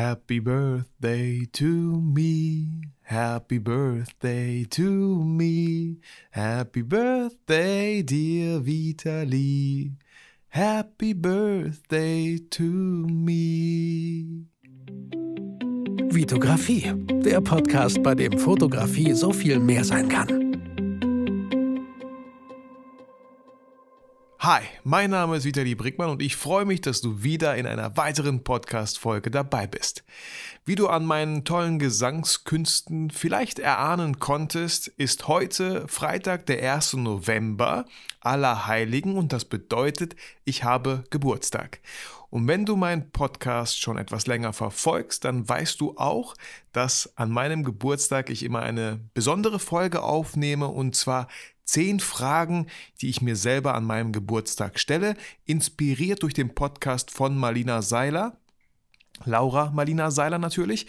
Happy Birthday to me. Happy Birthday to me. Happy Birthday, dear Vitali. Happy Birthday to me. Vitografie, der Podcast, bei dem Fotografie so viel mehr sein kann. Hi, mein Name ist Vitali Brickmann und ich freue mich, dass du wieder in einer weiteren Podcast-Folge dabei bist. Wie du an meinen tollen Gesangskünsten vielleicht erahnen konntest, ist heute Freitag, der 1. November, Allerheiligen und das bedeutet, ich habe Geburtstag. Und wenn du meinen Podcast schon etwas länger verfolgst, dann weißt du auch, dass an meinem Geburtstag ich immer eine besondere Folge aufnehme und zwar zehn Fragen, die ich mir selber an meinem Geburtstag stelle, inspiriert durch den Podcast von Marlina Seiler, Laura Marlina Seiler natürlich.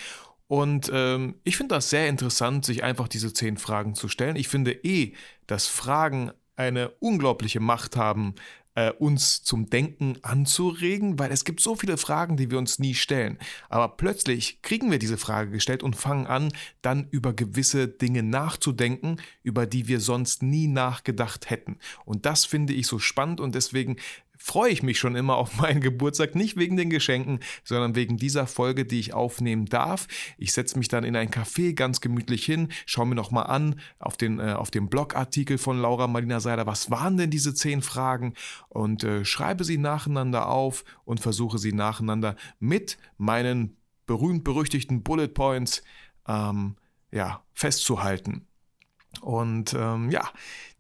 Und ähm, ich finde das sehr interessant, sich einfach diese zehn Fragen zu stellen. Ich finde eh, dass Fragen eine unglaubliche Macht haben, äh, uns zum Denken anzuregen, weil es gibt so viele Fragen, die wir uns nie stellen. Aber plötzlich kriegen wir diese Frage gestellt und fangen an, dann über gewisse Dinge nachzudenken, über die wir sonst nie nachgedacht hätten. Und das finde ich so spannend und deswegen freue ich mich schon immer auf meinen Geburtstag, nicht wegen den Geschenken, sondern wegen dieser Folge, die ich aufnehmen darf. Ich setze mich dann in ein Café ganz gemütlich hin, schaue mir nochmal an auf den, äh, auf dem Blogartikel von Laura Marlina Seiler, was waren denn diese zehn Fragen und äh, schreibe sie nacheinander auf und versuche sie nacheinander mit meinen berühmt-berüchtigten Bullet Points ähm, ja, festzuhalten. Und ähm, ja,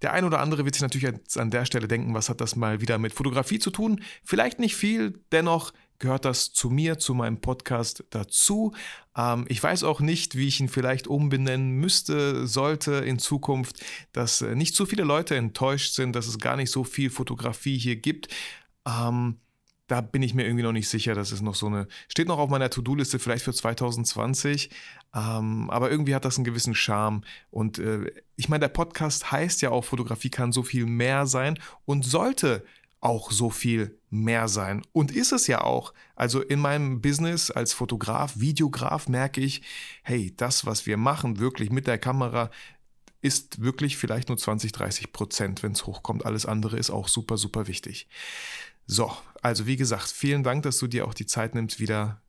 der ein oder andere wird sich natürlich an der Stelle denken, was hat das mal wieder mit Fotografie zu tun? Vielleicht nicht viel, dennoch gehört das zu mir, zu meinem Podcast dazu. Ähm, ich weiß auch nicht, wie ich ihn vielleicht umbenennen müsste, sollte in Zukunft, dass äh, nicht zu viele Leute enttäuscht sind, dass es gar nicht so viel Fotografie hier gibt. Ähm, da bin ich mir irgendwie noch nicht sicher. Das ist noch so eine, steht noch auf meiner To-Do-Liste vielleicht für 2020. Ähm, aber irgendwie hat das einen gewissen Charme. Und äh, ich meine, der Podcast heißt ja auch, Fotografie kann so viel mehr sein und sollte auch so viel mehr sein. Und ist es ja auch. Also in meinem Business als Fotograf, Videograf merke ich, hey, das, was wir machen, wirklich mit der Kamera, ist wirklich vielleicht nur 20, 30 Prozent, wenn es hochkommt. Alles andere ist auch super, super wichtig. So, also wie gesagt, vielen Dank, dass du dir auch die Zeit nimmst, wieder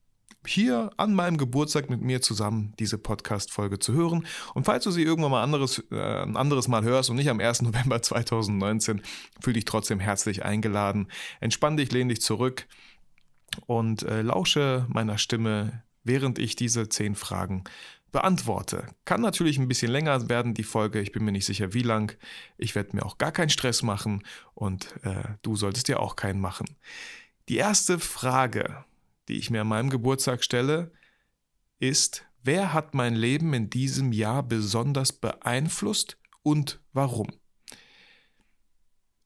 hier an meinem Geburtstag mit mir zusammen diese Podcast-Folge zu hören. Und falls du sie irgendwann mal anderes, äh, ein anderes Mal hörst und nicht am 1. November 2019, fühl dich trotzdem herzlich eingeladen. Entspann dich, lehn dich zurück und äh, lausche meiner Stimme, während ich diese zehn Fragen beantworte. Kann natürlich ein bisschen länger werden, die Folge. Ich bin mir nicht sicher, wie lang. Ich werde mir auch gar keinen Stress machen und äh, du solltest dir auch keinen machen. Die erste Frage, die ich mir an meinem Geburtstag stelle, ist, wer hat mein Leben in diesem Jahr besonders beeinflusst und warum?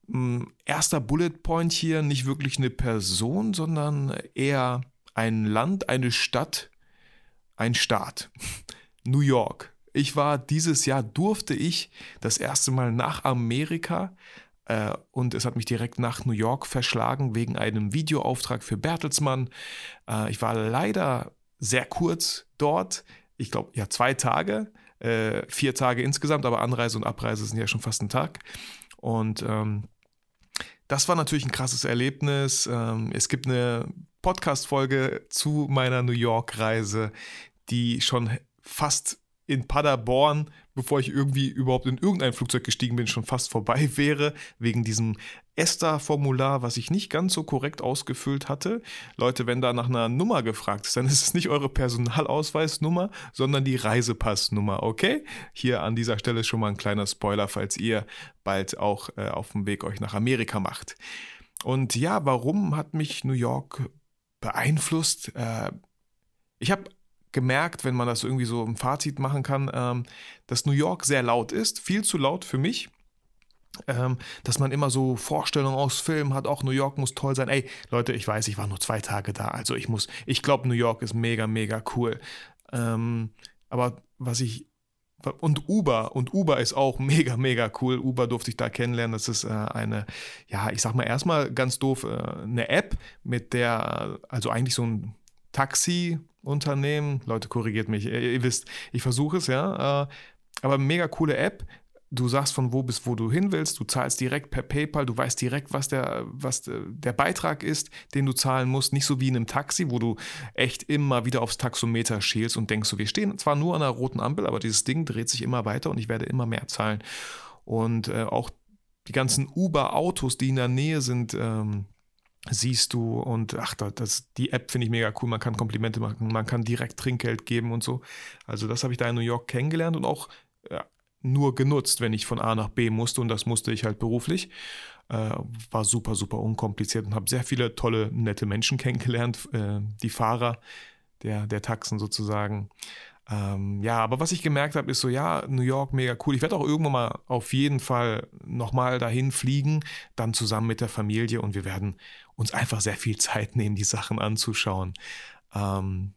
Hm, erster Bullet Point hier, nicht wirklich eine Person, sondern eher ein Land, eine Stadt, ein Staat. New York. Ich war dieses Jahr, durfte ich das erste Mal nach Amerika äh, und es hat mich direkt nach New York verschlagen wegen einem Videoauftrag für Bertelsmann. Äh, ich war leider sehr kurz dort. Ich glaube, ja, zwei Tage, äh, vier Tage insgesamt, aber Anreise und Abreise sind ja schon fast ein Tag. Und ähm, das war natürlich ein krasses Erlebnis. Ähm, es gibt eine Podcast-Folge zu meiner New York-Reise, die schon fast in Paderborn, bevor ich irgendwie überhaupt in irgendein Flugzeug gestiegen bin, schon fast vorbei wäre, wegen diesem ESTA-Formular, was ich nicht ganz so korrekt ausgefüllt hatte. Leute, wenn da nach einer Nummer gefragt ist, dann ist es nicht eure Personalausweisnummer, sondern die Reisepassnummer, okay? Hier an dieser Stelle schon mal ein kleiner Spoiler, falls ihr bald auch äh, auf dem Weg euch nach Amerika macht. Und ja, warum hat mich New York beeinflusst? Äh, ich habe gemerkt, wenn man das irgendwie so im Fazit machen kann, ähm, dass New York sehr laut ist, viel zu laut für mich. Ähm, dass man immer so Vorstellungen aus Filmen hat, auch New York muss toll sein. Ey, Leute, ich weiß, ich war nur zwei Tage da, also ich muss, ich glaube, New York ist mega, mega cool. Ähm, aber was ich und Uber und Uber ist auch mega mega cool. Uber durfte ich da kennenlernen. Das ist äh, eine, ja, ich sag mal erstmal ganz doof, äh, eine App, mit der also eigentlich so ein Taxi Unternehmen, Leute, korrigiert mich, ihr, ihr wisst, ich versuche es, ja, äh, aber mega coole App. Du sagst von wo bis wo du hin willst, du zahlst direkt per PayPal, du weißt direkt, was der, was der Beitrag ist, den du zahlen musst. Nicht so wie in einem Taxi, wo du echt immer wieder aufs Taxometer schielst und denkst, so, wir stehen zwar nur an einer roten Ampel, aber dieses Ding dreht sich immer weiter und ich werde immer mehr zahlen. Und äh, auch die ganzen Uber-Autos, die in der Nähe sind, ähm, siehst du und ach, das, die App finde ich mega cool. Man kann Komplimente machen, man kann direkt Trinkgeld geben und so. Also das habe ich da in New York kennengelernt und auch ja, nur genutzt, wenn ich von A nach B musste und das musste ich halt beruflich. Äh, war super, super unkompliziert und habe sehr viele tolle, nette Menschen kennengelernt, äh, die Fahrer der, der Taxen sozusagen. Ähm, ja, aber was ich gemerkt habe, ist so, ja, New York mega cool. Ich werde auch irgendwann mal auf jeden Fall nochmal dahin fliegen, dann zusammen mit der Familie und wir werden uns einfach sehr viel Zeit nehmen, die Sachen anzuschauen. Ähm,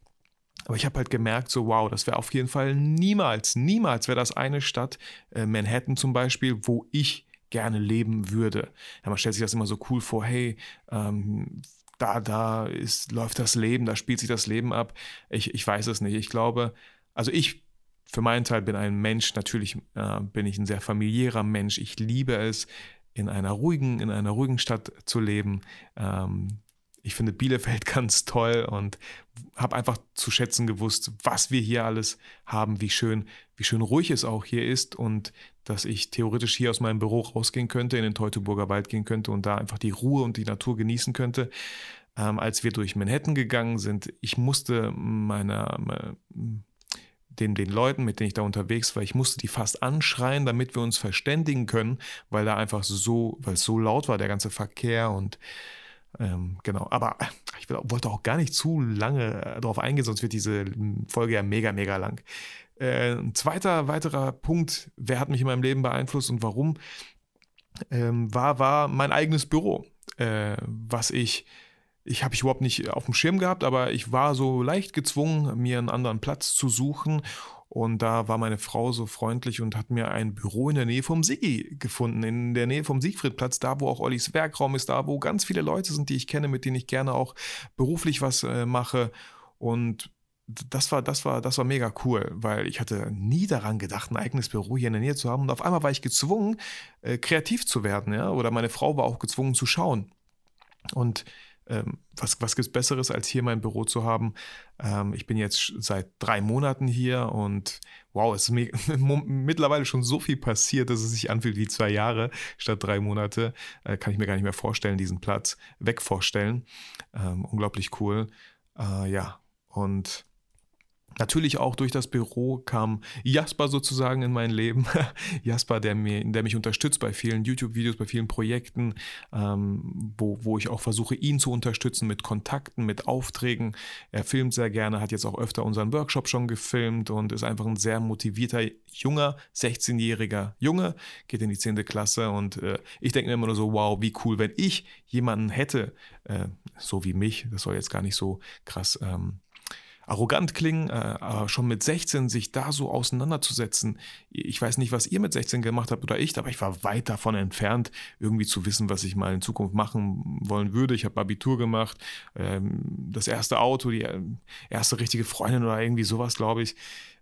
aber ich habe halt gemerkt, so wow, das wäre auf jeden Fall niemals, niemals wäre das eine Stadt, äh, Manhattan zum Beispiel, wo ich gerne leben würde. Ja, man stellt sich das immer so cool vor, hey, ähm, da, da ist, läuft das Leben, da spielt sich das Leben ab. Ich, ich weiß es nicht. Ich glaube, also ich für meinen Teil bin ein Mensch, natürlich äh, bin ich ein sehr familiärer Mensch. Ich liebe es, in einer ruhigen, in einer ruhigen Stadt zu leben. Ähm, ich finde Bielefeld ganz toll und habe einfach zu schätzen gewusst, was wir hier alles haben, wie schön, wie schön ruhig es auch hier ist und dass ich theoretisch hier aus meinem Büro rausgehen könnte, in den Teutoburger Wald gehen könnte und da einfach die Ruhe und die Natur genießen könnte. Ähm, als wir durch Manhattan gegangen sind, ich musste meiner, den, den Leuten, mit denen ich da unterwegs war, ich musste die fast anschreien, damit wir uns verständigen können, weil da einfach so, weil es so laut war, der ganze Verkehr und ähm, genau, aber ich wollte auch gar nicht zu lange äh, darauf eingehen, sonst wird diese Folge ja mega, mega lang. Äh, ein zweiter, weiterer Punkt, wer hat mich in meinem Leben beeinflusst und warum, ähm, war, war mein eigenes Büro, äh, was ich ich habe ich überhaupt nicht auf dem Schirm gehabt, aber ich war so leicht gezwungen, mir einen anderen Platz zu suchen. Und da war meine Frau so freundlich und hat mir ein Büro in der Nähe vom Sigi gefunden, in der Nähe vom Siegfriedplatz, da wo auch Ollis Werkraum ist, da wo ganz viele Leute sind, die ich kenne, mit denen ich gerne auch beruflich was äh, mache. Und das war, das war, das war mega cool, weil ich hatte nie daran gedacht, ein eigenes Büro hier in der Nähe zu haben. Und auf einmal war ich gezwungen, äh, kreativ zu werden, ja. Oder meine Frau war auch gezwungen zu schauen. Und ähm, was, was gibt es Besseres, als hier mein Büro zu haben? Ähm, ich bin jetzt seit drei Monaten hier und wow, es ist mir mittlerweile schon so viel passiert, dass es sich anfühlt wie zwei Jahre statt drei Monate. Äh, kann ich mir gar nicht mehr vorstellen, diesen Platz weg vorstellen. Ähm, unglaublich cool. Äh, ja, und Natürlich auch durch das Büro kam Jasper sozusagen in mein Leben. Jasper, der, mir, der mich unterstützt bei vielen YouTube-Videos, bei vielen Projekten, ähm, wo, wo ich auch versuche, ihn zu unterstützen mit Kontakten, mit Aufträgen. Er filmt sehr gerne, hat jetzt auch öfter unseren Workshop schon gefilmt und ist einfach ein sehr motivierter, junger, 16-jähriger Junge, geht in die 10. Klasse und äh, ich denke mir immer nur so, wow, wie cool, wenn ich jemanden hätte, äh, so wie mich, das soll jetzt gar nicht so krass ähm, arrogant klingen, äh, aber schon mit 16 sich da so auseinanderzusetzen. Ich weiß nicht, was ihr mit 16 gemacht habt oder ich, aber ich war weit davon entfernt, irgendwie zu wissen, was ich mal in Zukunft machen wollen würde. Ich habe Abitur gemacht, ähm, das erste Auto, die äh, erste richtige Freundin oder irgendwie sowas, glaube ich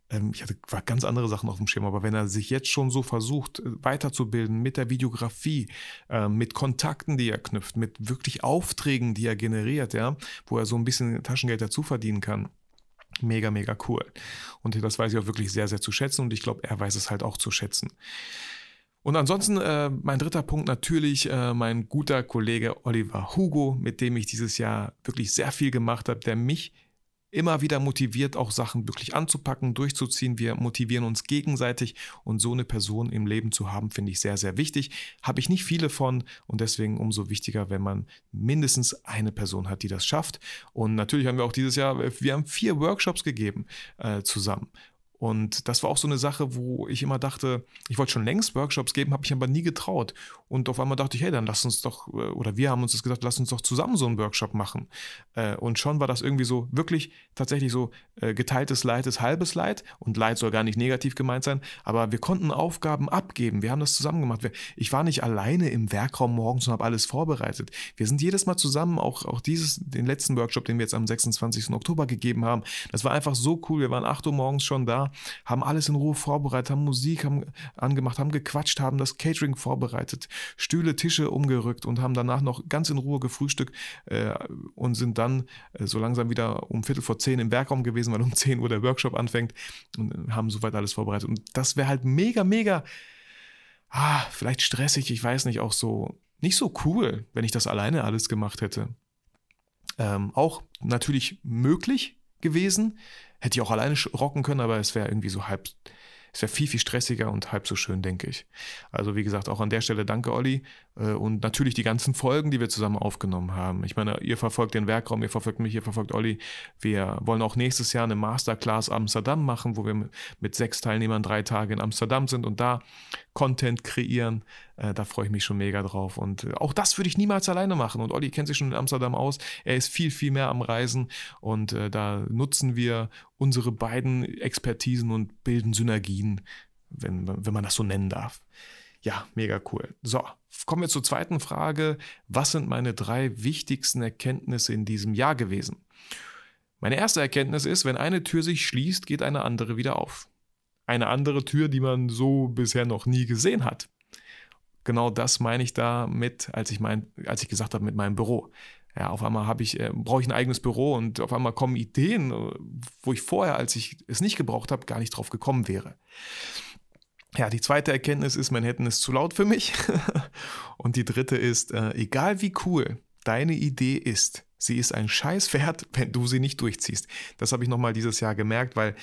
ähm, ich hatte ganz andere Sachen auf dem Schirm, aber wenn er sich jetzt schon so versucht, äh, weiterzubilden mit der Videografie, äh, mit Kontakten, die er knüpft, mit wirklich Aufträgen, die er generiert, ja, wo er so ein bisschen Taschengeld dazu verdienen kann, Mega, mega cool. Und das weiß ich auch wirklich sehr, sehr zu schätzen und ich glaube, er weiß es halt auch zu schätzen. Und ansonsten äh, mein dritter Punkt natürlich äh, mein guter Kollege Oliver Hugo, mit dem ich dieses Jahr wirklich sehr viel gemacht habe, der mich immer wieder motiviert, auch Sachen wirklich anzupacken, durchzuziehen. Wir motivieren uns gegenseitig und so eine Person im Leben zu haben, finde ich sehr, sehr wichtig. Habe ich nicht viele von und deswegen umso wichtiger, wenn man mindestens eine Person hat, die das schafft. Und natürlich haben wir auch dieses Jahr, wir haben vier Workshops gegeben äh, zusammen. Und das war auch so eine Sache, wo ich immer dachte, ich wollte schon längst Workshops geben, habe ich aber nie getraut. Und auf einmal dachte ich, hey, dann lass uns doch, äh, oder wir haben uns das gesagt, lass uns doch zusammen so einen Workshop machen. Äh, und schon war das irgendwie so wirklich tatsächlich so äh, geteiltes Leid ist halbes Leid. Und Leid soll gar nicht negativ gemeint sein, aber wir konnten Aufgaben abgeben. Wir haben das zusammen gemacht. Ich war nicht alleine im Werkraum morgens und habe alles vorbereitet. Wir sind jedes Mal zusammen, auch, auch dieses, den letzten Workshop, den wir jetzt am 26. Oktober gegeben haben. Das war einfach so cool. Wir waren 8 Uhr morgens schon da haben alles in Ruhe vorbereitet, haben Musik haben angemacht, haben gequatscht, haben das Catering vorbereitet, Stühle, Tische umgerückt und haben danach noch ganz in Ruhe gefrühstückt äh, und sind dann äh, so langsam wieder um Viertel vor zehn im Werkraum gewesen, weil um 10 Uhr der Workshop anfängt und äh, haben soweit alles vorbereitet. Und das wäre halt mega, mega, ah, vielleicht stressig, ich weiß nicht, auch so, nicht so cool, wenn ich das alleine alles gemacht hätte. Ähm, auch natürlich möglich gewesen, Hätte ich auch alleine rocken können, aber es wäre irgendwie so halb, es wäre viel, viel stressiger und halb so schön, denke ich. Also wie gesagt, auch an der Stelle danke, Olli. Äh, und natürlich die ganzen Folgen, die wir zusammen aufgenommen haben. Ich meine, ihr verfolgt den Werkraum, ihr verfolgt mich, ihr verfolgt Olli. Wir wollen auch nächstes Jahr eine Masterclass Amsterdam machen, wo wir mit sechs Teilnehmern drei Tage in Amsterdam sind und da Content kreieren. Äh, da freue ich mich schon mega drauf. Und äh, auch das würde ich niemals alleine machen. Und Olli kennt sich schon in Amsterdam aus. Er ist viel, viel mehr am Reisen. Und da nutzen wir unsere beiden Expertisen und bilden Synergien, wenn, wenn man das so nennen darf. Ja, mega cool. So, kommen wir zur zweiten Frage. Was sind meine drei wichtigsten Erkenntnisse in diesem Jahr gewesen? Meine erste Erkenntnis ist, wenn eine Tür sich schließt, geht eine andere wieder auf. Eine andere Tür, die man so bisher noch nie gesehen hat. Genau das meine ich damit, als ich, mein, als ich gesagt habe mit meinem Büro. Ja, auf einmal habe ich, äh, brauche ich ein eigenes Büro und auf einmal kommen Ideen, äh, wo ich vorher, als ich es nicht gebraucht habe, gar nicht drauf gekommen wäre. Ja, die zweite Erkenntnis ist, Manhattan ist zu laut für mich. und die dritte ist, äh, egal wie cool deine Idee ist, sie ist ein Scheiß wenn du sie nicht durchziehst. Das habe ich nochmal dieses Jahr gemerkt, weil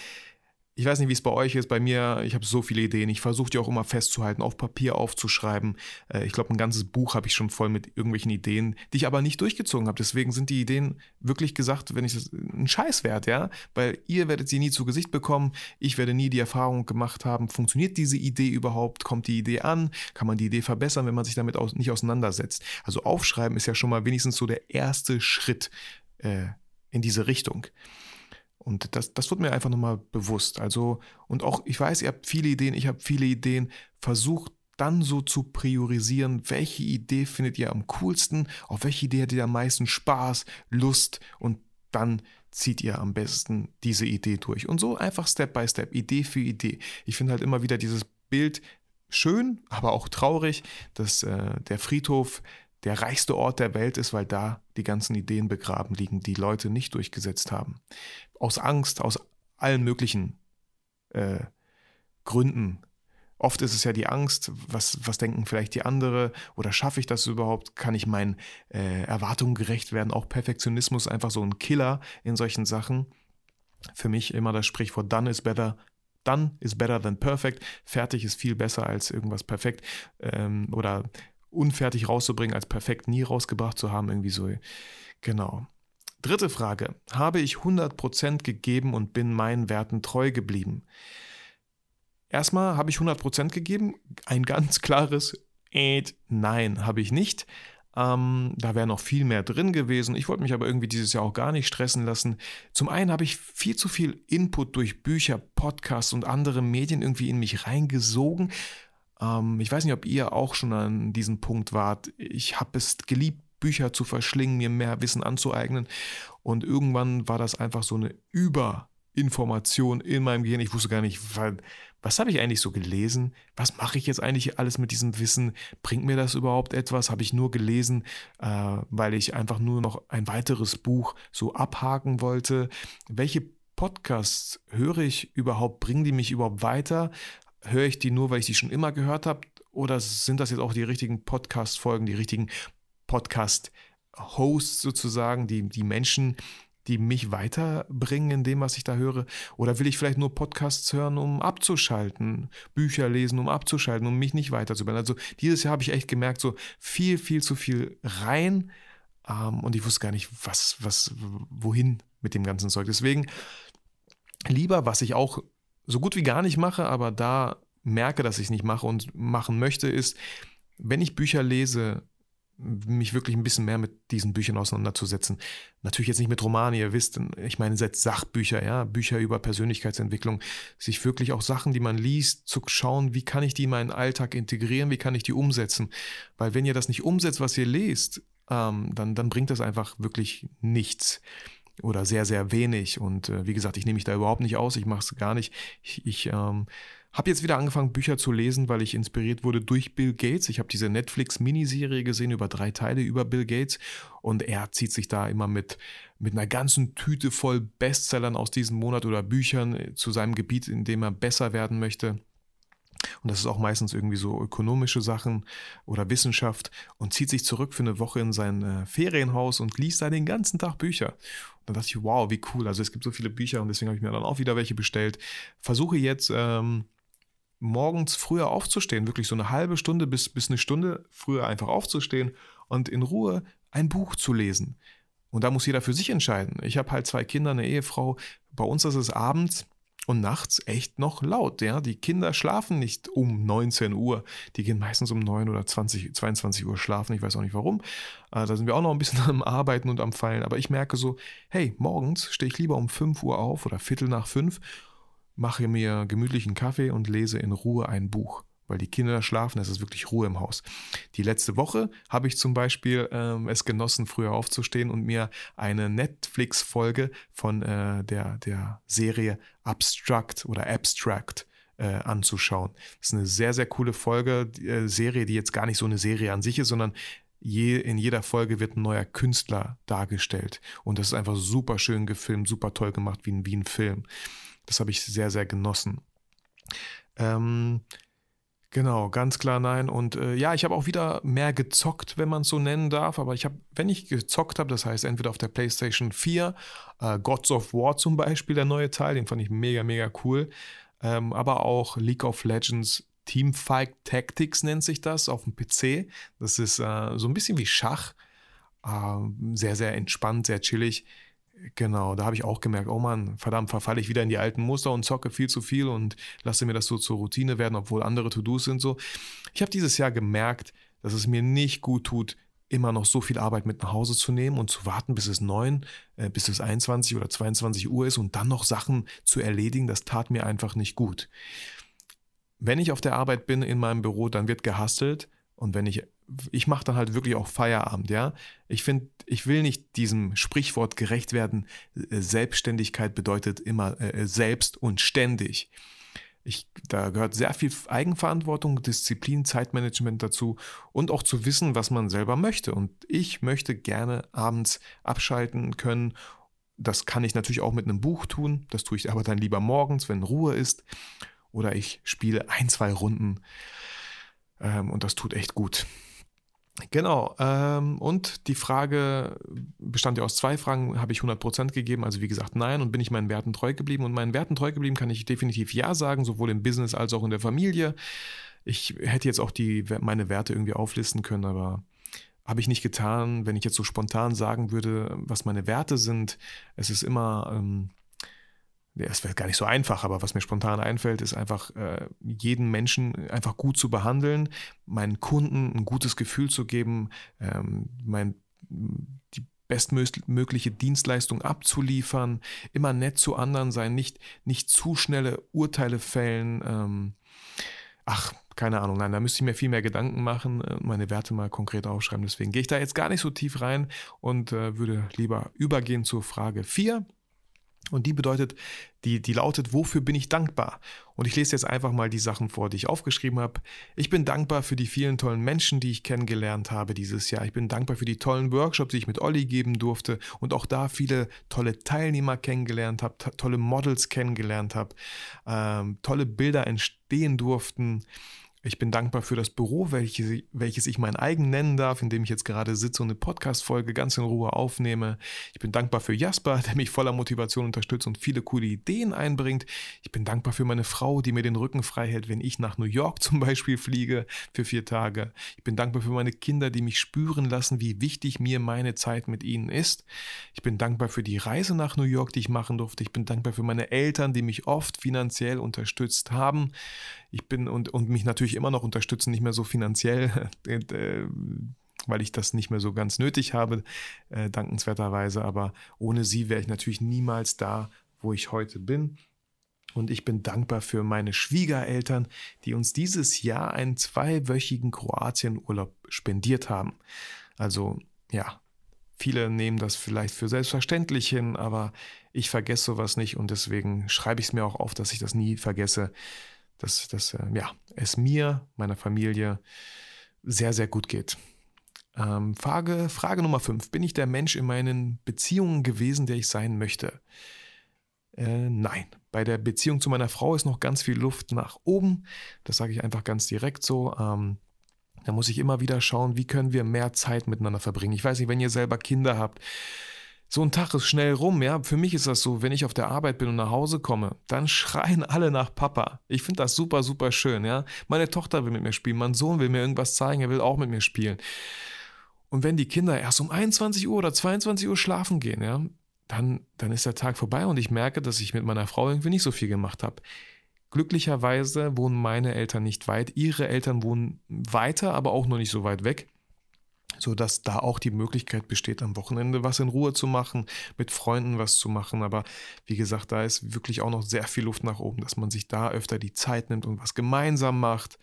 ich weiß nicht, wie es bei euch ist. Bei mir, ich habe so viele Ideen. Ich versuche die auch immer festzuhalten, auf Papier aufzuschreiben. Äh, ich glaube, ein ganzes Buch habe ich schon voll mit irgendwelchen Ideen, die ich aber nicht durchgezogen habe. Deswegen sind die Ideen wirklich gesagt, wenn ich das ein Scheiß wert, ja, weil ihr werdet sie nie zu Gesicht bekommen. Ich werde nie die Erfahrung gemacht haben, funktioniert diese Idee überhaupt? Kommt die Idee an? Kann man die Idee verbessern, wenn man sich damit nicht auseinandersetzt? Also aufschreiben ist ja schon mal wenigstens so der erste Schritt äh, in diese Richtung. Und das, das wird mir einfach nochmal bewusst. Also, und auch, ich weiß, ihr habt viele Ideen, ich habe viele Ideen. Versucht dann so zu priorisieren, welche Idee findet ihr am coolsten, auf welche Idee habt ihr am meisten Spaß, Lust und dann zieht ihr am besten diese Idee durch. Und so einfach Step by Step, Idee für Idee. Ich finde halt immer wieder dieses Bild schön, aber auch traurig, dass äh, der Friedhof der reichste Ort der Welt ist, weil da die ganzen Ideen begraben liegen, die Leute nicht durchgesetzt haben. Aus Angst, aus allen möglichen äh, Gründen. Oft ist es ja die Angst, was, was denken vielleicht die andere oder schaffe ich das überhaupt? Kann ich meinen äh, Erwartungen gerecht werden? Auch Perfektionismus einfach so ein Killer in solchen Sachen. Für mich immer das Sprichwort done is better done is better than perfect. Fertig ist viel besser als irgendwas perfekt. Ähm, oder unfertig rauszubringen, als perfekt nie rausgebracht zu haben, irgendwie so. Genau. Dritte Frage. Habe ich 100% gegeben und bin meinen Werten treu geblieben? Erstmal habe ich 100% gegeben. Ein ganz klares Nein, habe ich nicht. Ähm, da wäre noch viel mehr drin gewesen. Ich wollte mich aber irgendwie dieses Jahr auch gar nicht stressen lassen. Zum einen habe ich viel zu viel Input durch Bücher, Podcasts und andere Medien irgendwie in mich reingesogen ähm, ich weiß nicht, ob ihr auch schon an diesem Punkt wart. Ich habe es geliebt, Bücher zu verschlingen, mir mehr Wissen anzueignen. Und irgendwann war das einfach so eine Überinformation in meinem Gehirn. Ich wusste gar nicht, was, habe ich eigentlich so gelesen? Was mache ich jetzt eigentlich alles mit diesem Wissen? Bringt mir das überhaupt etwas? Habe ich nur gelesen, äh, weil ich einfach nur noch ein weiteres Buch so abhaken wollte? Welche Podcasts höre ich überhaupt? Bringen die mich überhaupt weiter? Höre ich die nur, weil ich die schon immer gehört habe? Oder sind das jetzt auch die richtigen Podcast-Folgen, die richtigen Podcast-Hosts sozusagen, die, die Menschen, die mich weiterbringen in dem, was ich da höre? Oder will ich vielleicht nur Podcasts hören, um abzuschalten, Bücher lesen, um abzuschalten, um mich nicht weiterzubilden? Also dieses Jahr habe ich echt gemerkt, so viel, viel zu viel rein ähm, und ich wusste gar nicht, was, was, wohin mit dem ganzen Zeug. Deswegen lieber, was ich auch so gut wie gar nicht mache, aber da merke, dass ich es nicht mache und machen möchte, ist, wenn ich Bücher lese, mich wirklich ein bisschen mehr mit diesen Büchern auseinanderzusetzen. Natürlich jetzt nicht mit Romanen, ihr wisst, ich meine selbst Sachbücher, ja, Bücher über Persönlichkeitsentwicklung, sich wirklich auch Sachen, die man liest, zu schauen, wie kann ich die in meinen Alltag integrieren, wie kann ich die umsetzen. Weil wenn ihr das nicht umsetzt, was ihr lest, ähm, dann, dann bringt das einfach wirklich nichts oder sehr, sehr wenig. Und äh, wie gesagt, ich nehme mich da überhaupt nicht aus, ich mache es gar nicht. Ich, ich ähm, habe jetzt wieder angefangen, Bücher zu lesen, weil ich inspiriert wurde durch Bill Gates. Ich habe diese Netflix-Miniserie gesehen über drei Teile über Bill Gates und er zieht sich da immer mit, mit einer ganzen Tüte voll Bestsellern aus diesem Monat oder Büchern äh, zu seinem Gebiet, in dem er besser werden möchte. Und das ist auch meistens irgendwie so ökonomische Sachen oder Wissenschaft und zieht sich zurück für eine Woche in sein äh, Ferienhaus und liest da den ganzen Tag Bücher. Und dann dachte ich, wow, wie cool. Also es gibt so viele Bücher und deswegen habe ich mir dann auch wieder welche bestellt. Versuche jetzt ähm, morgens früher aufzustehen, wirklich so eine halbe Stunde bis, bis eine Stunde früher einfach aufzustehen und in Ruhe ein Buch zu lesen. Und da muss jeder für sich entscheiden. Ich habe halt zwei Kinder, eine Ehefrau. Bei uns ist es abends und nachts echt noch laut. Ja? Die Kinder schlafen nicht um 19 Uhr. Die gehen meistens um 9 oder 20, 22 Uhr schlafen. Ich weiß auch nicht warum. Äh, da sind wir auch noch ein bisschen am Arbeiten und am Feilen. Aber ich merke so, hey, morgens stehe ich lieber um 5 Uhr auf oder Viertel nach 5 mache mir gemütlichen Kaffee und lese in Ruhe ein Buch. Weil die Kinder schlafen, es ist wirklich Ruhe im Haus. Die letzte Woche habe ich zum Beispiel ähm, es genossen, früher aufzustehen und mir eine Netflix-Folge von äh, der, der Serie Abstract oder Abstract äh, anzuschauen. Das ist eine sehr, sehr coole Folge, die, äh, Serie, die jetzt gar nicht so eine Serie an sich ist, sondern je, in jeder Folge wird ein neuer Künstler dargestellt. Und das ist einfach super schön gefilmt, super toll gemacht, wie wie ein Film. Das habe ich sehr, sehr genossen. Ähm, genau, ganz klar nein. Und äh, ja, ich habe auch wieder mehr gezockt, wenn man es so nennen darf. Aber ich habe, wenn ich gezockt habe, das heißt entweder auf der PlayStation 4, äh, Gods of War zum Beispiel, der neue Teil, den fand ich mega, mega cool. Ähm, aber auch League of Legends Teamfight Tactics nennt sich das auf dem PC. Das ist äh, so ein bisschen wie Schach. Äh, sehr, sehr entspannt, sehr chillig. Genau, da habe ich auch gemerkt, oh Mann, verdammt, verfalle ich wieder in die alten Muster und zocke viel zu viel und lasse mir das so zur Routine werden, obwohl andere To-Dos sind so. Ich habe dieses Jahr gemerkt, dass es mir nicht gut tut, immer noch so viel Arbeit mit nach Hause zu nehmen und zu warten, bis es 9, äh, bis es 21 oder 22 Uhr ist und dann noch Sachen zu erledigen, das tat mir einfach nicht gut. Wenn ich auf der Arbeit bin in meinem Büro, dann wird gehastelt und wenn ich ich mache dann halt wirklich auch Feierabend, ja. Ich finde, ich will nicht diesem Sprichwort gerecht werden. Äh, Selbstständigkeit bedeutet immer äh, äh, selbst und ständig. Ich, da gehört sehr viel Eigenverantwortung, Disziplin, Zeitmanagement dazu und auch zu wissen, was man selber möchte. Und ich möchte gerne abends abschalten können. Das kann ich natürlich auch mit einem Buch tun. Das tue ich aber dann lieber morgens, wenn Ruhe ist. Oder ich spiele ein, zwei Runden. Ähm, und das tut echt gut. Genau. Ähm, und die Frage bestand ja aus zwei Fragen. Habe ich 100% gegeben? Also wie gesagt, nein. Und bin ich meinen Werten treu geblieben? Und meinen Werten treu geblieben kann ich definitiv ja sagen, sowohl im Business als auch in der Familie. Ich hätte jetzt auch die, meine Werte irgendwie auflisten können, aber habe ich nicht getan. Wenn ich jetzt so spontan sagen würde, was meine Werte sind, es ist immer... Ähm, es wäre gar nicht so einfach, aber was mir spontan einfällt, ist einfach, äh, jeden Menschen einfach gut zu behandeln, meinen Kunden ein gutes Gefühl zu geben, ähm, mein, die bestmögliche Dienstleistung abzuliefern, immer nett zu anderen sein, nicht, nicht zu schnelle Urteile fällen. Ähm, ach, keine Ahnung, nein, da müsste ich mir viel mehr Gedanken machen, äh, meine Werte mal konkret aufschreiben. Deswegen gehe ich da jetzt gar nicht so tief rein und äh, würde lieber übergehen zur Frage 4. Und die bedeutet, die, die lautet, wofür bin ich dankbar? Und ich lese jetzt einfach mal die Sachen vor, die ich aufgeschrieben habe. Ich bin dankbar für die vielen tollen Menschen, die ich kennengelernt habe dieses Jahr. Ich bin dankbar für die tollen Workshops, die ich mit Olli geben durfte und auch da viele tolle Teilnehmer kennengelernt habe, tolle Models kennengelernt habe, ähm, tolle Bilder entstehen durften. Ich bin dankbar für das Büro, welches, welches ich mein eigen nennen darf, in dem ich jetzt gerade sitze und eine Podcast-Folge ganz in Ruhe aufnehme. Ich bin dankbar für Jasper, der mich voller Motivation unterstützt und viele coole Ideen einbringt. Ich bin dankbar für meine Frau, die mir den Rücken frei hält, wenn ich nach New York zum Beispiel fliege für vier Tage. Ich bin dankbar für meine Kinder, die mich spüren lassen, wie wichtig mir meine Zeit mit ihnen ist. Ich bin dankbar für die Reise nach New York, die ich machen durfte. Ich bin dankbar für meine Eltern, die mich oft finanziell unterstützt haben. Ich bin und, und mich natürlich immer noch unterstützen, nicht mehr so finanziell, äh, weil ich das nicht mehr so ganz nötig habe, äh, dankenswerterweise. Aber ohne sie wäre ich natürlich niemals da, wo ich heute bin. Und ich bin dankbar für meine Schwiegereltern, die uns dieses Jahr einen zweiwöchigen Kroatienurlaub spendiert haben. Also ja, viele nehmen das vielleicht für selbstverständlich hin, aber ich vergesse sowas nicht und deswegen schreibe ich es mir auch auf, dass ich das nie vergesse, dass, dass äh, ja, es mir, meiner Familie sehr, sehr gut geht. Ähm, Frage, Frage Nummer 5. Bin ich der Mensch in meinen Beziehungen gewesen, der ich sein möchte? Äh, nein. Bei der Beziehung zu meiner Frau ist noch ganz viel Luft nach oben. Das sage ich einfach ganz direkt so. Ähm, da muss ich immer wieder schauen, wie können wir mehr Zeit miteinander verbringen. Ich weiß nicht, wenn ihr selber Kinder habt, so ein Tag ist schnell rum, ja. Für mich ist das so, wenn ich auf der Arbeit bin und nach Hause komme, dann schreien alle nach Papa. Ich finde das super, super schön, ja. Meine Tochter will mit mir spielen, mein Sohn will mir irgendwas zeigen, er will auch mit mir spielen. Und wenn die Kinder erst um 21 Uhr oder 22 Uhr schlafen gehen, ja, dann, dann ist der Tag vorbei und ich merke, dass ich mit meiner Frau irgendwie nicht so viel gemacht habe. Glücklicherweise wohnen meine Eltern nicht weit. Ihre Eltern wohnen weiter, aber auch noch nicht so weit weg sodass da auch die Möglichkeit besteht, am Wochenende was in Ruhe zu machen, mit Freunden was zu machen. Aber wie gesagt, da ist wirklich auch noch sehr viel Luft nach oben, dass man sich da öfter die Zeit nimmt und was gemeinsam macht.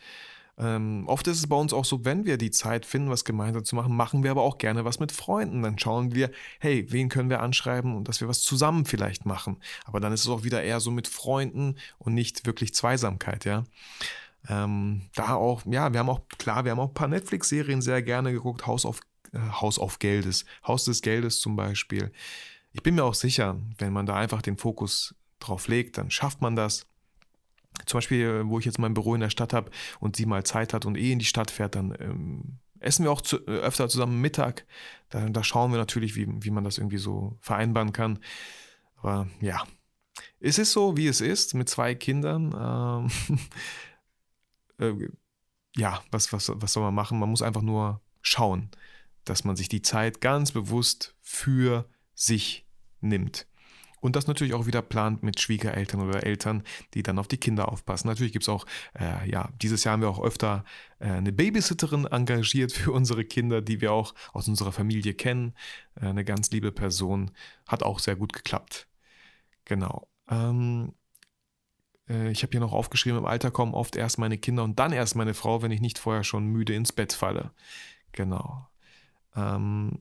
Ähm, oft ist es bei uns auch so, wenn wir die Zeit finden, was gemeinsam zu machen, machen wir aber auch gerne was mit Freunden. Dann schauen wir, hey, wen können wir anschreiben und dass wir was zusammen vielleicht machen. Aber dann ist es auch wieder eher so mit Freunden und nicht wirklich Zweisamkeit, ja. Ähm, da auch, ja, wir haben auch, klar, wir haben auch ein paar Netflix-Serien sehr gerne geguckt. Haus auf, äh, Haus auf Geldes, Haus des Geldes zum Beispiel. Ich bin mir auch sicher, wenn man da einfach den Fokus drauf legt, dann schafft man das. Zum Beispiel, wo ich jetzt mein Büro in der Stadt habe und sie mal Zeit hat und eh in die Stadt fährt, dann ähm, essen wir auch zu, äh, öfter zusammen Mittag. Da, da, schauen wir natürlich, wie, wie man das irgendwie so vereinbaren kann. Aber ja, es ist so, wie es ist, mit zwei Kindern. Ähm, äh, ja, was, was, was soll man machen? Man muss einfach nur schauen, dass man sich die Zeit ganz bewusst für sich nimmt. Und das natürlich auch wieder plant mit Schwiegereltern oder Eltern, die dann auf die Kinder aufpassen. Natürlich gibt es auch, äh, ja, dieses Jahr haben wir auch öfter äh, eine Babysitterin engagiert für unsere Kinder, die wir auch aus unserer Familie kennen. Äh, eine ganz liebe Person. Hat auch sehr gut geklappt. Genau. Ähm, äh, ich habe hier noch aufgeschrieben, im Alter kommen oft erst meine Kinder und dann erst meine Frau, wenn ich nicht vorher schon müde ins Bett falle. Genau. Ähm,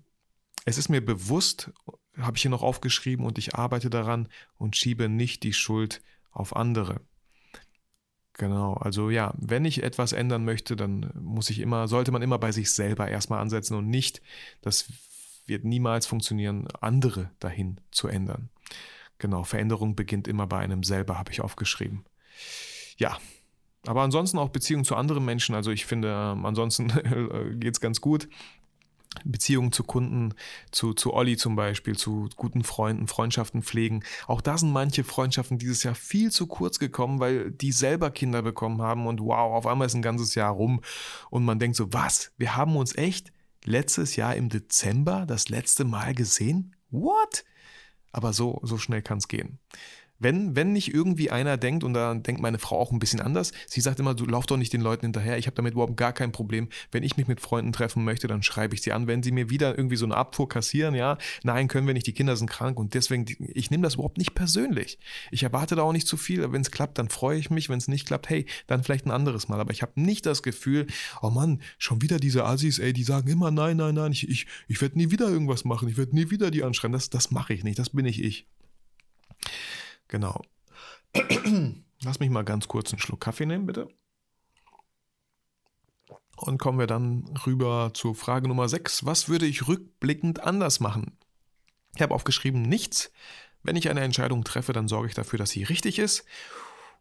es ist mir bewusst, habe ich hier noch aufgeschrieben und ich arbeite daran und schiebe nicht die Schuld auf andere. Genau, also ja, wenn ich etwas ändern möchte, dann muss ich immer, sollte man immer bei sich selber erstmal ansetzen und nicht, das wird niemals funktionieren, andere dahin zu ändern. Genau, Veränderung beginnt immer bei einem selber, habe ich aufgeschrieben. Ja, aber ansonsten auch Beziehungen zu anderen Menschen. Also ich finde, ähm, ansonsten geht es ganz gut. Beziehungen zu Kunden, zu, zu Olli zum Beispiel, zu guten Freunden, Freundschaften pflegen. Auch da sind manche Freundschaften dieses Jahr viel zu kurz gekommen, weil die selber Kinder bekommen haben und wow, auf einmal ist ein ganzes Jahr rum und man denkt so, was? Wir haben uns echt letztes Jahr im Dezember das letzte Mal gesehen? What? Aber so, so schnell kann es gehen. Wenn, wenn nicht irgendwie einer denkt, und da denkt meine Frau auch ein bisschen anders, sie sagt immer, du lauf doch nicht den Leuten hinterher, ich habe damit überhaupt gar kein Problem. Wenn ich mich mit Freunden treffen möchte, dann schreibe ich sie an. Wenn sie mir wieder irgendwie so eine Abfuhr kassieren, ja, nein, können wir nicht, die Kinder sind krank und deswegen, ich nehme das überhaupt nicht persönlich. Ich erwarte da auch nicht zu viel. Wenn es klappt, dann freue ich mich. Wenn es nicht klappt, hey, dann vielleicht ein anderes Mal. Aber ich habe nicht das Gefühl, oh Mann, schon wieder diese Assis, ey, die sagen immer, nein, nein, nein, ich, ich, ich werde nie wieder irgendwas machen, ich werde nie wieder die anschreiben. Das, das mache ich nicht, das bin ich ich. Genau. Lass mich mal ganz kurz einen Schluck Kaffee nehmen, bitte. Und kommen wir dann rüber zur Frage Nummer 6. Was würde ich rückblickend anders machen? Ich habe aufgeschrieben, nichts. Wenn ich eine Entscheidung treffe, dann sorge ich dafür, dass sie richtig ist.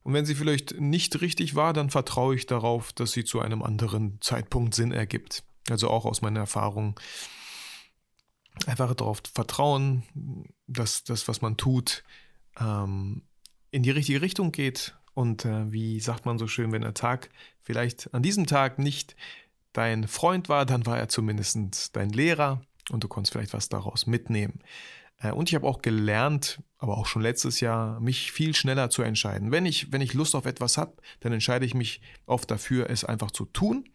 Und wenn sie vielleicht nicht richtig war, dann vertraue ich darauf, dass sie zu einem anderen Zeitpunkt Sinn ergibt. Also auch aus meiner Erfahrung. Einfach darauf vertrauen, dass das, was man tut, ähm, in die richtige Richtung geht. Und äh, wie sagt man so schön, wenn der Tag vielleicht an diesem Tag nicht dein Freund war, dann war er zumindest dein Lehrer und du konntest vielleicht was daraus mitnehmen. Äh, und ich habe auch gelernt, aber auch schon letztes Jahr, mich viel schneller zu entscheiden. Wenn ich, wenn ich Lust auf etwas habe, dann entscheide ich mich oft dafür, es einfach zu tun.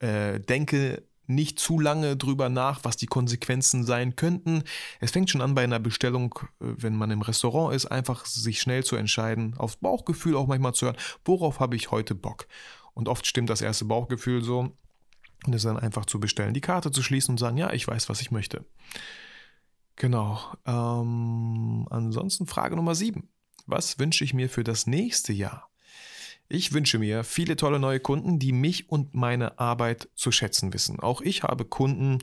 Äh, denke nicht zu lange drüber nach, was die Konsequenzen sein könnten. Es fängt schon an bei einer Bestellung, äh, wenn man im Restaurant ist, einfach sich schnell zu entscheiden, aufs Bauchgefühl auch manchmal zu hören, worauf habe ich heute Bock. Und oft stimmt das erste Bauchgefühl so und es dann einfach zu bestellen, die Karte zu schließen und sagen, ja, ich weiß, was ich möchte. Genau. Ähm, ansonsten Frage Nummer 7. Was wünsche ich mir für das nächste Jahr? Ich wünsche mir viele tolle neue Kunden, die mich und meine Arbeit zu schätzen wissen. Auch ich habe Kunden,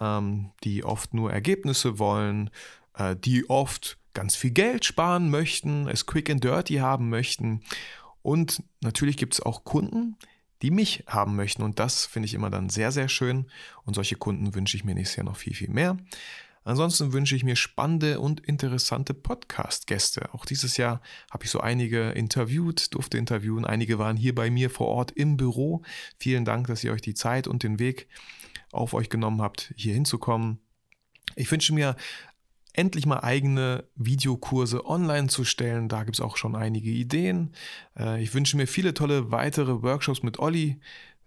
ähm, die oft nur Ergebnisse wollen, äh, die oft ganz viel Geld sparen möchten, es quick and dirty haben möchten. Und natürlich gibt es auch Kunden, die mich haben möchten. Und das finde ich immer dann sehr, sehr schön. Und solche Kunden wünsche ich mir nächstes Jahr noch viel, viel mehr. Ansonsten wünsche ich mir spannende und interessante Podcast-Gäste. Auch dieses Jahr habe ich so einige interviewt, durfte interviewen. Einige waren hier bei mir vor Ort im Büro. Vielen Dank, dass ihr euch die Zeit und den Weg auf euch genommen habt, hier hinzukommen. Ich wünsche mir endlich mal eigene Videokurse online zu stellen. Da gibt es auch schon einige Ideen. Äh, ich wünsche mir viele tolle weitere Workshops mit Olli.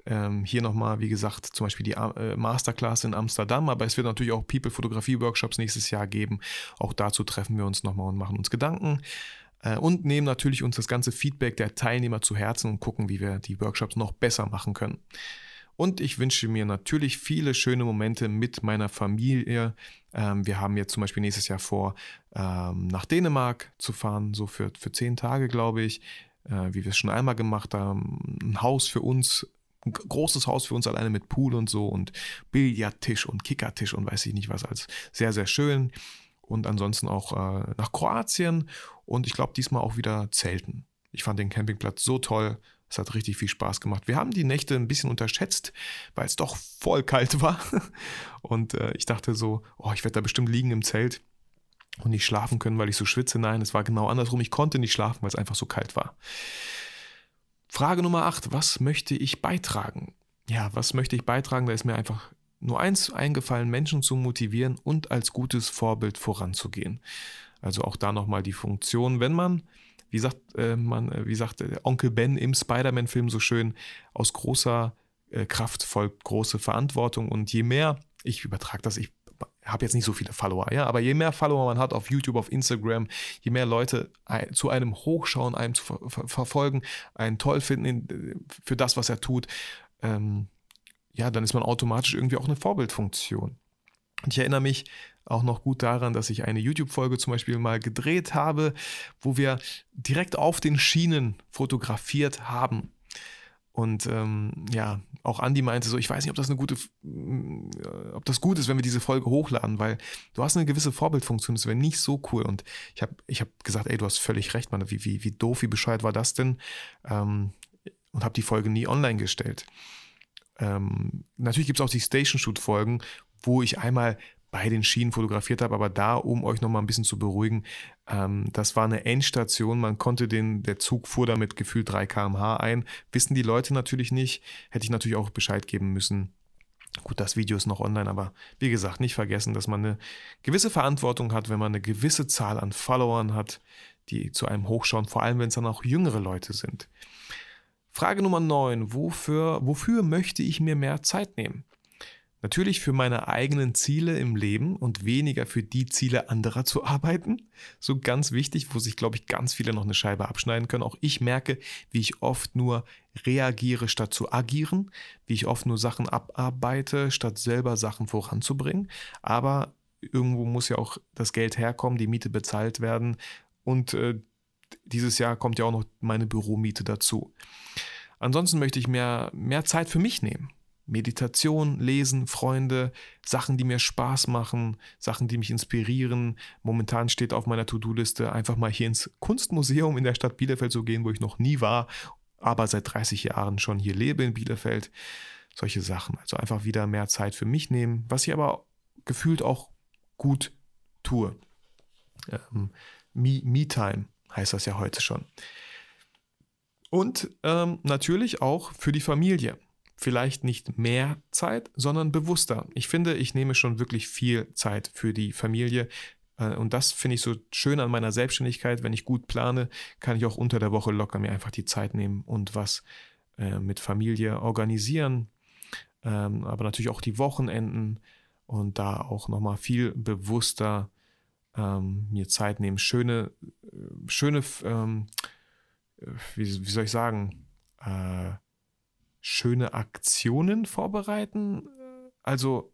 Ähm, hier nochmal, wie gesagt, zum Beispiel die äh, Masterclass in Amsterdam, aber es wird natürlich auch People-Fotografie-Workshops nächstes Jahr geben. Auch dazu treffen wir uns nochmal und machen uns Gedanken. Äh, und nehmen natürlich uns das ganze Feedback der Teilnehmer zu Herzen und gucken, wie wir die Workshops noch besser machen können. Und ich wünsche mir natürlich viele schöne Momente mit meiner Familie. Ähm, wir haben jetzt zum Beispiel nächstes Jahr vor, ähm, nach Dänemark zu fahren, so für, für zehn Tage, glaube ich, äh, wie wir es schon einmal gemacht haben. Ein Haus für uns ein großes Haus für uns alleine mit Pool und so und Billardtisch und Kickertisch und weiß ich nicht was als sehr, sehr schön. Und ansonsten auch äh, nach Kroatien und ich glaube diesmal auch wieder Zelten. Ich fand den Campingplatz so toll. Es hat richtig viel Spaß gemacht. Wir haben die Nächte ein bisschen unterschätzt, weil es doch voll kalt war. Und äh, ich dachte so, oh, ich werde da bestimmt liegen im Zelt und nicht schlafen können, weil ich so schwitze. Nein, es war genau andersrum. Ich konnte nicht schlafen, weil es einfach so kalt war. Frage Nummer 8. Was möchte ich beitragen? Ja, was möchte ich beitragen? Da ist mir einfach nur eins eingefallen, Menschen zu motivieren und als gutes Vorbild voranzugehen. Also auch da nochmal die Funktion, wenn man, wie sagt äh, man, äh, wie sagt äh, Onkel Ben im Spider-Man-Film so schön, aus großer äh, Kraft folgt große Verantwortung und je mehr, ich übertrage das, ich habe jetzt nicht so viele Follower, ja, aber je mehr Follower man hat auf YouTube, auf Instagram, je mehr Leute zu einem hochschauen, einem zu ver ver verfolgen, einen toll finden in, für das, was er tut, ähm, ja, dann ist man automatisch irgendwie auch eine Vorbildfunktion. Und ich erinnere mich auch noch gut daran, dass ich eine YouTube-Folge zum Beispiel mal gedreht habe, wo wir direkt auf den Schienen fotografiert haben. Und ähm, ja, auch Andi meinte so, ich weiß nicht, ob das eine gute, äh, ob das gut ist, wenn wir diese Folge hochladen, weil du hast eine gewisse Vorbildfunktion, das wäre nicht so cool. Und ich habe ich hab gesagt, ey, du hast völlig recht, Mann, wie, wie, wie doof, wie bescheuert war das denn? Ähm, und habe die Folge nie online gestellt. Ähm, natürlich gibt es auch die Station Shoot Folgen, wo ich einmal bei den Schienen fotografiert habe, aber da, um euch nochmal ein bisschen zu beruhigen, ähm, das war eine Endstation, man konnte den, der Zug fuhr damit gefühlt 3 km/h ein, wissen die Leute natürlich nicht, hätte ich natürlich auch Bescheid geben müssen. Gut, das Video ist noch online, aber wie gesagt, nicht vergessen, dass man eine gewisse Verantwortung hat, wenn man eine gewisse Zahl an Followern hat, die zu einem hochschauen, vor allem wenn es dann auch jüngere Leute sind. Frage Nummer 9. Wofür, wofür möchte ich mir mehr Zeit nehmen? Natürlich für meine eigenen Ziele im Leben und weniger für die Ziele anderer zu arbeiten. So ganz wichtig, wo sich, glaube ich, ganz viele noch eine Scheibe abschneiden können. Auch ich merke, wie ich oft nur reagiere, statt zu agieren, wie ich oft nur Sachen abarbeite, statt selber Sachen voranzubringen. Aber irgendwo muss ja auch das Geld herkommen, die Miete bezahlt werden. Und äh, dieses Jahr kommt ja auch noch meine Büromiete dazu. Ansonsten möchte ich mehr, mehr Zeit für mich nehmen Meditation, Lesen, Freunde, Sachen, die mir Spaß machen, Sachen, die mich inspirieren. Momentan steht auf meiner To-Do-Liste einfach mal hier ins Kunstmuseum in der Stadt Bielefeld zu gehen, wo ich noch nie war, aber seit 30 Jahren schon hier lebe in Bielefeld. Solche Sachen. Also einfach wieder mehr Zeit für mich nehmen, was ich aber gefühlt auch gut tue. Ähm, Me-Time heißt das ja heute schon. Und ähm, natürlich auch für die Familie. Vielleicht nicht mehr Zeit, sondern bewusster. Ich finde, ich nehme schon wirklich viel Zeit für die Familie. Äh, und das finde ich so schön an meiner Selbstständigkeit. Wenn ich gut plane, kann ich auch unter der Woche locker mir einfach die Zeit nehmen und was äh, mit Familie organisieren. Ähm, aber natürlich auch die Wochenenden und da auch nochmal viel bewusster ähm, mir Zeit nehmen. Schöne, äh, schöne, ähm, wie, soll ich sagen, schöne Aktionen vorbereiten. Also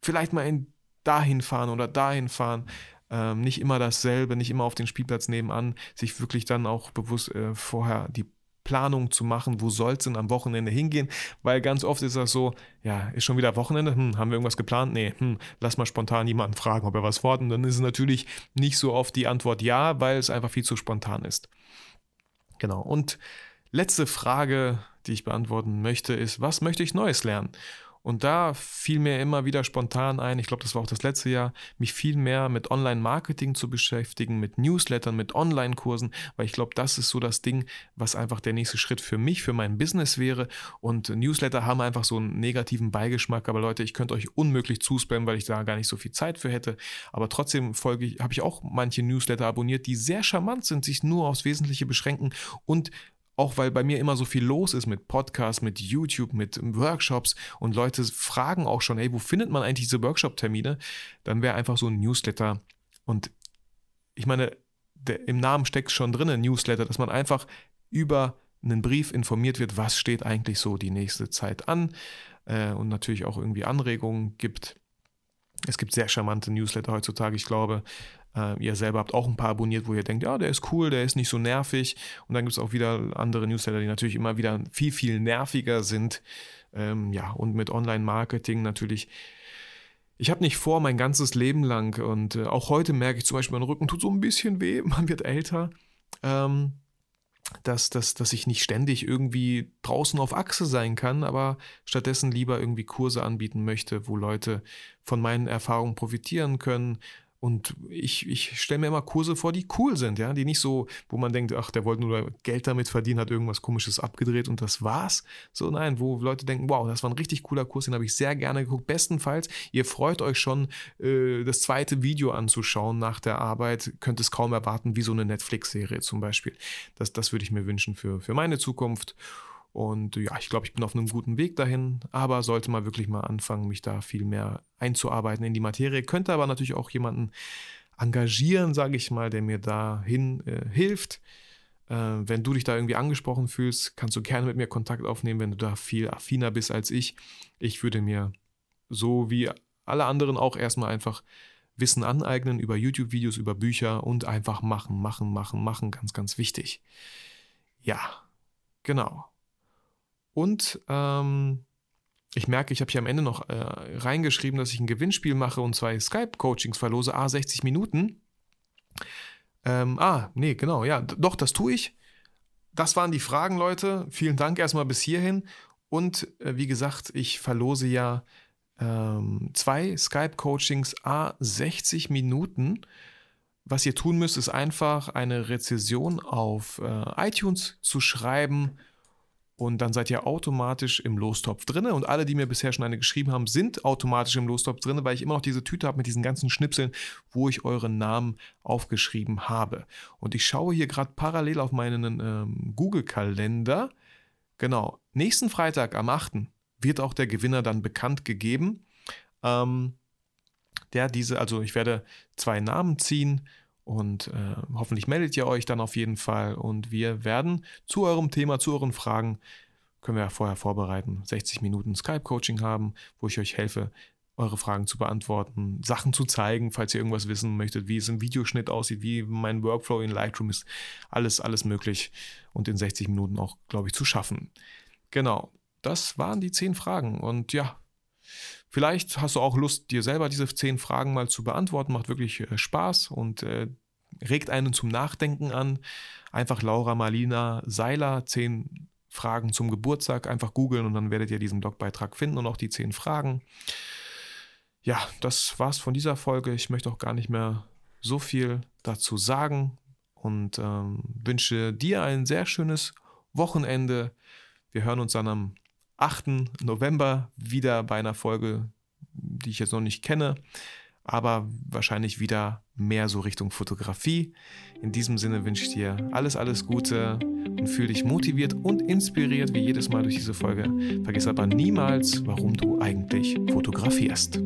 vielleicht mal in dahin fahren oder dahin fahren. Ähm, nicht immer dasselbe, nicht immer auf den Spielplatz nebenan, sich wirklich dann auch bewusst äh, vorher die Planung zu machen, wo soll es denn am Wochenende hingehen, weil ganz oft ist das so, ja, ist schon wieder Wochenende, hm, haben wir irgendwas geplant? Nee, hm, lass mal spontan jemanden fragen, ob er was fordert. Und dann ist es natürlich nicht so oft die Antwort ja, weil es einfach viel zu spontan ist. Genau. Und letzte Frage, die ich beantworten möchte, ist, was möchte ich Neues lernen? Und da fiel mir immer wieder spontan ein, ich glaube, das war auch das letzte Jahr, mich viel mehr mit Online-Marketing zu beschäftigen, mit Newslettern, mit Online-Kursen, weil ich glaube, das ist so das Ding, was einfach der nächste Schritt für mich, für mein Business wäre. Und Newsletter haben einfach so einen negativen Beigeschmack, aber Leute, ich könnte euch unmöglich zuspammen, weil ich da gar nicht so viel Zeit für hätte. Aber trotzdem folge ich, habe ich auch manche Newsletter abonniert, die sehr charmant sind, sich nur aufs Wesentliche beschränken und auch weil bei mir immer so viel los ist mit Podcasts, mit YouTube, mit Workshops und Leute fragen auch schon, hey, wo findet man eigentlich diese Workshop-Termine? Dann wäre einfach so ein Newsletter. Und ich meine, der, im Namen steckt schon drin, ein Newsletter, dass man einfach über einen Brief informiert wird, was steht eigentlich so die nächste Zeit an äh, und natürlich auch irgendwie Anregungen gibt. Es gibt sehr charmante Newsletter heutzutage. Ich glaube, äh, ihr selber habt auch ein paar abonniert, wo ihr denkt, ja, der ist cool, der ist nicht so nervig. Und dann gibt es auch wieder andere Newsletter, die natürlich immer wieder viel, viel nerviger sind. Ähm, ja, und mit Online-Marketing natürlich. Ich habe nicht vor, mein ganzes Leben lang, und äh, auch heute merke ich zum Beispiel, mein Rücken tut so ein bisschen weh, man wird älter. Ähm, dass, dass, dass ich nicht ständig irgendwie draußen auf Achse sein kann, aber stattdessen lieber irgendwie Kurse anbieten möchte, wo Leute von meinen Erfahrungen profitieren können, und ich, ich stelle mir immer Kurse vor, die cool sind, ja, die nicht so, wo man denkt, ach, der wollte nur Geld damit verdienen, hat irgendwas komisches abgedreht und das war's. So, nein, wo Leute denken, wow, das war ein richtig cooler Kurs, den habe ich sehr gerne geguckt. Bestenfalls, ihr freut euch schon, äh, das zweite Video anzuschauen nach der Arbeit, könnt es kaum erwarten, wie so eine Netflix-Serie zum Beispiel. Das, das würde ich mir wünschen für, für meine Zukunft. Und ja, ich glaube, ich bin auf einem guten Weg dahin, aber sollte mal wirklich mal anfangen, mich da viel mehr einzuarbeiten in die Materie. Könnte aber natürlich auch jemanden engagieren, sage ich mal, der mir dahin äh, hilft. Äh, wenn du dich da irgendwie angesprochen fühlst, kannst du gerne mit mir Kontakt aufnehmen, wenn du da viel affiner bist als ich. Ich würde mir so wie alle anderen auch erstmal einfach Wissen aneignen über YouTube-Videos, über Bücher und einfach machen, machen, machen, machen. Ganz, ganz wichtig. Ja, genau. Und ähm, ich merke, ich habe hier am Ende noch äh, reingeschrieben, dass ich ein Gewinnspiel mache und zwei Skype-Coachings verlose, a 60 Minuten. Ähm, ah, nee, genau, ja, doch, das tue ich. Das waren die Fragen, Leute. Vielen Dank erstmal bis hierhin. Und äh, wie gesagt, ich verlose ja ähm, zwei Skype-Coachings a 60 Minuten. Was ihr tun müsst, ist einfach eine Rezession auf äh, iTunes zu schreiben und dann seid ihr automatisch im Lostopf drin. Und alle, die mir bisher schon eine geschrieben haben, sind automatisch im Lostopf drin, weil ich immer noch diese Tüte habe mit diesen ganzen Schnipseln, wo ich euren Namen aufgeschrieben habe. Und ich schaue hier gerade parallel auf meinen ähm, Google-Kalender. Genau, nächsten Freitag am 8. wird auch der Gewinner dann bekannt gegeben. Ähm, der diese, also ich werde zwei Namen ziehen und äh, hoffentlich meldet ihr euch dann auf jeden Fall. Und wir werden zu eurem Thema, zu euren Fragen, können wir ja vorher vorbereiten, 60 Minuten Skype-Coaching haben, wo ich euch helfe, eure Fragen zu beantworten, Sachen zu zeigen, falls ihr irgendwas wissen möchtet, wie es im Videoschnitt aussieht, wie mein Workflow in Lightroom ist. Alles, alles möglich und in 60 Minuten auch, glaube ich, zu schaffen. Genau. das waren die zehn Fragen. Und ja, vielleicht hast du auch Lust, dir selber diese zehn Fragen mal zu beantworten. Macht wirklich äh, Spaß und äh, regt einen zum Nachdenken an. Einfach Laura Marlina Seiler, zehn Fragen zum Geburtstag, einfach googeln und dann werdet ihr diesen Blogbeitrag finden und auch die zehn Fragen. Ja, das war's von dieser Folge. Ich möchte auch gar nicht mehr so viel dazu sagen und ähm, wünsche dir ein sehr schönes Wochenende. Wir hören uns dann am 8. November wieder bei einer Folge, die ich jetzt noch nicht kenne, aber wahrscheinlich wieder mehr so Richtung Fotografie. In diesem Sinne wünsche ich dir alles, alles Gute und fühle dich motiviert und inspiriert wie jedes Mal durch diese Folge. Vergiss aber niemals, warum du eigentlich fotografierst.